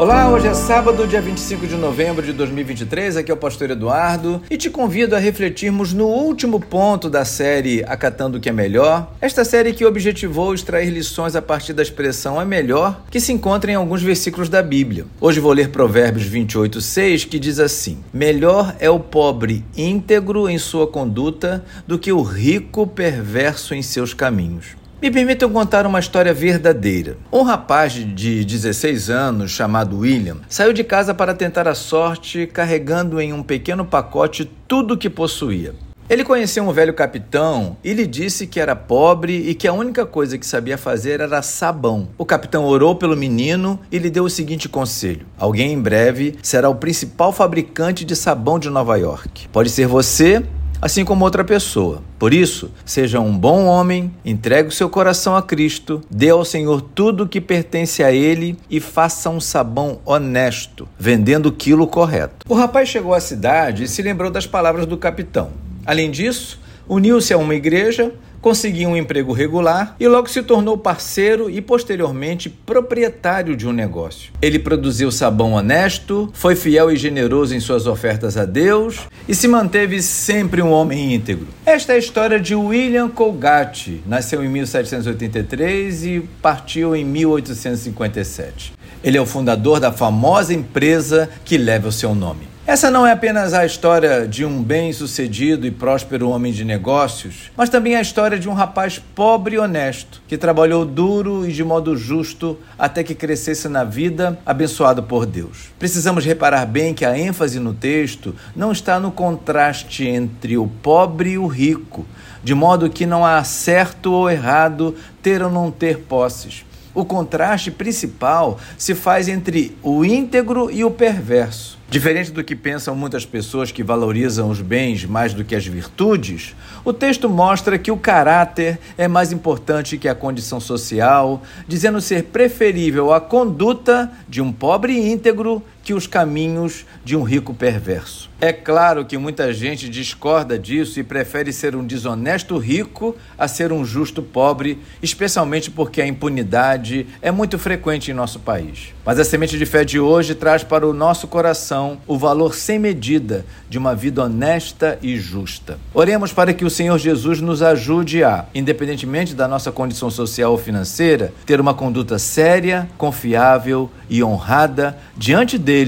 Olá, hoje é sábado, dia 25 de novembro de 2023. Aqui é o Pastor Eduardo e te convido a refletirmos no último ponto da série Acatando o que é Melhor. Esta série que objetivou extrair lições a partir da expressão é melhor, que se encontra em alguns versículos da Bíblia. Hoje vou ler Provérbios 28, 6, que diz assim: Melhor é o pobre íntegro em sua conduta do que o rico perverso em seus caminhos. Me permitam contar uma história verdadeira. Um rapaz de 16 anos, chamado William, saiu de casa para tentar a sorte carregando em um pequeno pacote tudo o que possuía. Ele conheceu um velho capitão e lhe disse que era pobre e que a única coisa que sabia fazer era sabão. O capitão orou pelo menino e lhe deu o seguinte conselho: Alguém em breve será o principal fabricante de sabão de Nova York. Pode ser você assim como outra pessoa. Por isso, seja um bom homem, entregue o seu coração a Cristo, dê ao Senhor tudo o que pertence a Ele e faça um sabão honesto, vendendo o quilo correto. O rapaz chegou à cidade e se lembrou das palavras do capitão. Além disso, uniu-se a uma igreja, conseguiu um emprego regular e logo se tornou parceiro e posteriormente proprietário de um negócio. Ele produziu sabão honesto, foi fiel e generoso em suas ofertas a Deus e se manteve sempre um homem íntegro. Esta é a história de William Colgate. Nasceu em 1783 e partiu em 1857. Ele é o fundador da famosa empresa que leva o seu nome. Essa não é apenas a história de um bem-sucedido e próspero homem de negócios, mas também a história de um rapaz pobre e honesto, que trabalhou duro e de modo justo até que crescesse na vida, abençoado por Deus. Precisamos reparar bem que a ênfase no texto não está no contraste entre o pobre e o rico, de modo que não há certo ou errado ter ou não ter posses. O contraste principal se faz entre o íntegro e o perverso. Diferente do que pensam muitas pessoas que valorizam os bens mais do que as virtudes, o texto mostra que o caráter é mais importante que a condição social, dizendo ser preferível a conduta de um pobre íntegro que os caminhos de um rico perverso. É claro que muita gente discorda disso e prefere ser um desonesto rico a ser um justo pobre, especialmente porque a impunidade é muito frequente em nosso país. Mas a semente de fé de hoje traz para o nosso coração o valor sem medida de uma vida honesta e justa. Oremos para que o Senhor Jesus nos ajude a, independentemente da nossa condição social ou financeira, ter uma conduta séria, confiável e honrada diante dele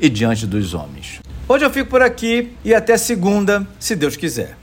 e diante dos homens. Hoje eu fico por aqui e até segunda, se Deus quiser.